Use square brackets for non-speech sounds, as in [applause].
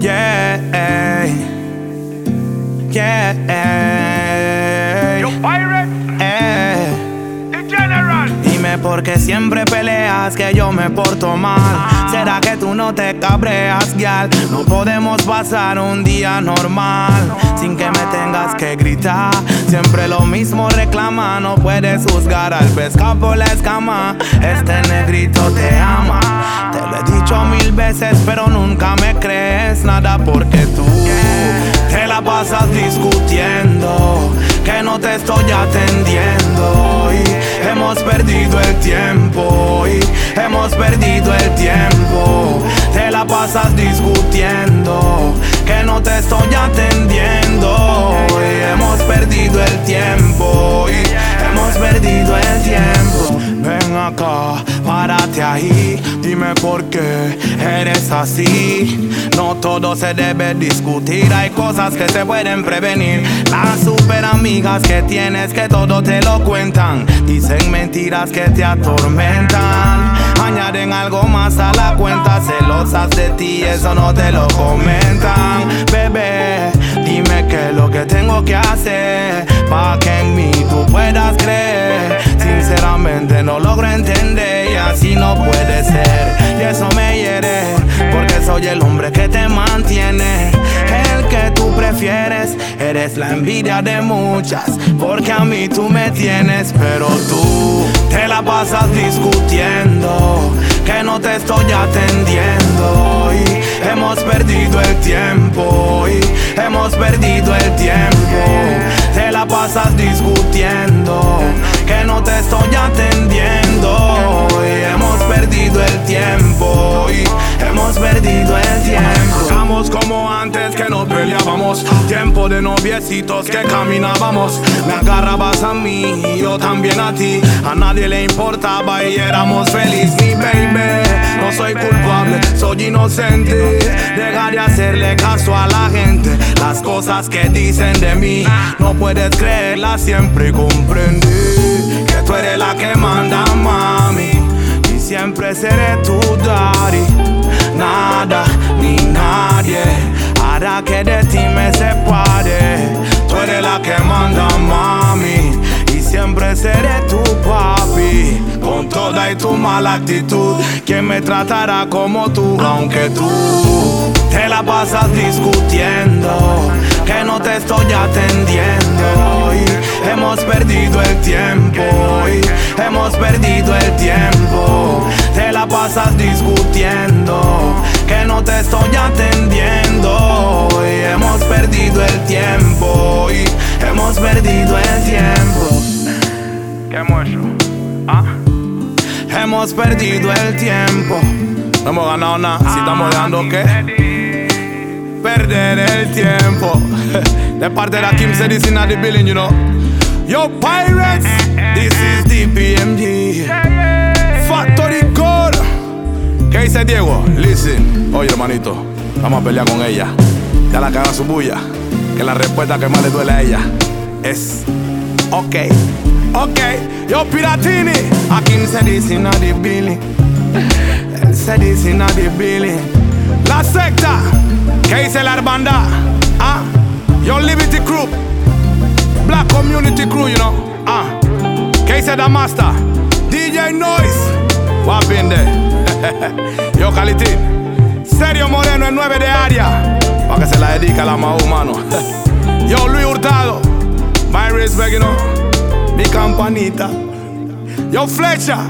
Yeah, yeah, Dime por qué siempre peleas que yo me porto mal. ¿Será que tú no te cabreas, gal? No podemos pasar un día normal sin que me tengas que gritar. Siempre lo mismo reclama, no puedes juzgar al pescado por la escama. Este negrito te ama. Te lo he dicho mil veces, pero nunca me crees nada porque tú te la pasas discutiendo. No te estoy atendiendo. Hemos perdido el tiempo. Hemos perdido el tiempo. Te la pasas discutiendo. Que no te estoy atendiendo. Hemos perdido el tiempo. Hemos perdido acá, párate ahí. Dime por qué eres así. No todo se debe discutir. Hay cosas que se pueden prevenir. Las super amigas que tienes que todo te lo cuentan. Dicen mentiras que te atormentan. Añaden algo más a la cuenta. Celosas de ti, eso no te lo comentan. Bebé, dime qué es lo que tengo que hacer. No logro entender y así no puede ser. Y eso me hiere, porque soy el hombre que te mantiene. El que tú prefieres, eres la envidia de muchas. Porque a mí tú me tienes, pero tú te la pasas discutiendo. Que no te estoy atendiendo. Y hemos perdido el tiempo. Y hemos perdido el tiempo. Te la pasas discutiendo. Te estoy atendiendo. Y hemos perdido el tiempo. Y hemos perdido el tiempo. Estamos como antes que nos peleábamos. Tiempo de noviecitos que caminábamos. Me agarrabas a mí y yo también a ti. A nadie le importaba y éramos felices. Mi baby, no soy culpable, soy inocente. Deja de hacerle caso a la gente. Las cosas que dicen de mí, no puedes creerlas, siempre comprendí que tú eres la que manda, mami. Y siempre seré tu daddy. Nada ni nadie hará que de ti me separe. Tú eres la que manda, mami. Y siempre seré tu papi. Con toda y tu mala actitud, quien me tratará como tú, aunque tú te la pasas discutiendo. Que no te estoy atendiendo. Y hemos perdido el tiempo. Hemos perdido el tiempo. Te la pasas discutiendo. Que no te estoy atendiendo. Y hemos perdido el tiempo. Y hemos perdido el tiempo. ¿Qué hemos hecho? ¿Ah? Hemos perdido el tiempo. No hemos ganado nada. Si estamos dejando qué? Perder el tiempo. [laughs] De parte de la Kim se dice the building, you know. Yo, pirates, this is DPMG. Factory Core. ¿Qué dice Diego? Listen, oye hermanito, vamos a pelear con ella. Ya la caga su bulla. Que la respuesta que más le duele a ella es ok, ok. Yo, Piratini, a Kim se dice the building. Él se dice the. La secta, ¿qué dice la hermandad? Ah, yo Liberty Crew, Black Community Crew, you know. Ah, ¿qué dice the master? DJ Noise, what been there? [laughs] yo Calitín, Serio Moreno, el 9 de área, para que se la dedique a la más humano. [laughs] yo Luis Hurtado, my respect, you know. Mi campanita. Yo Flecha,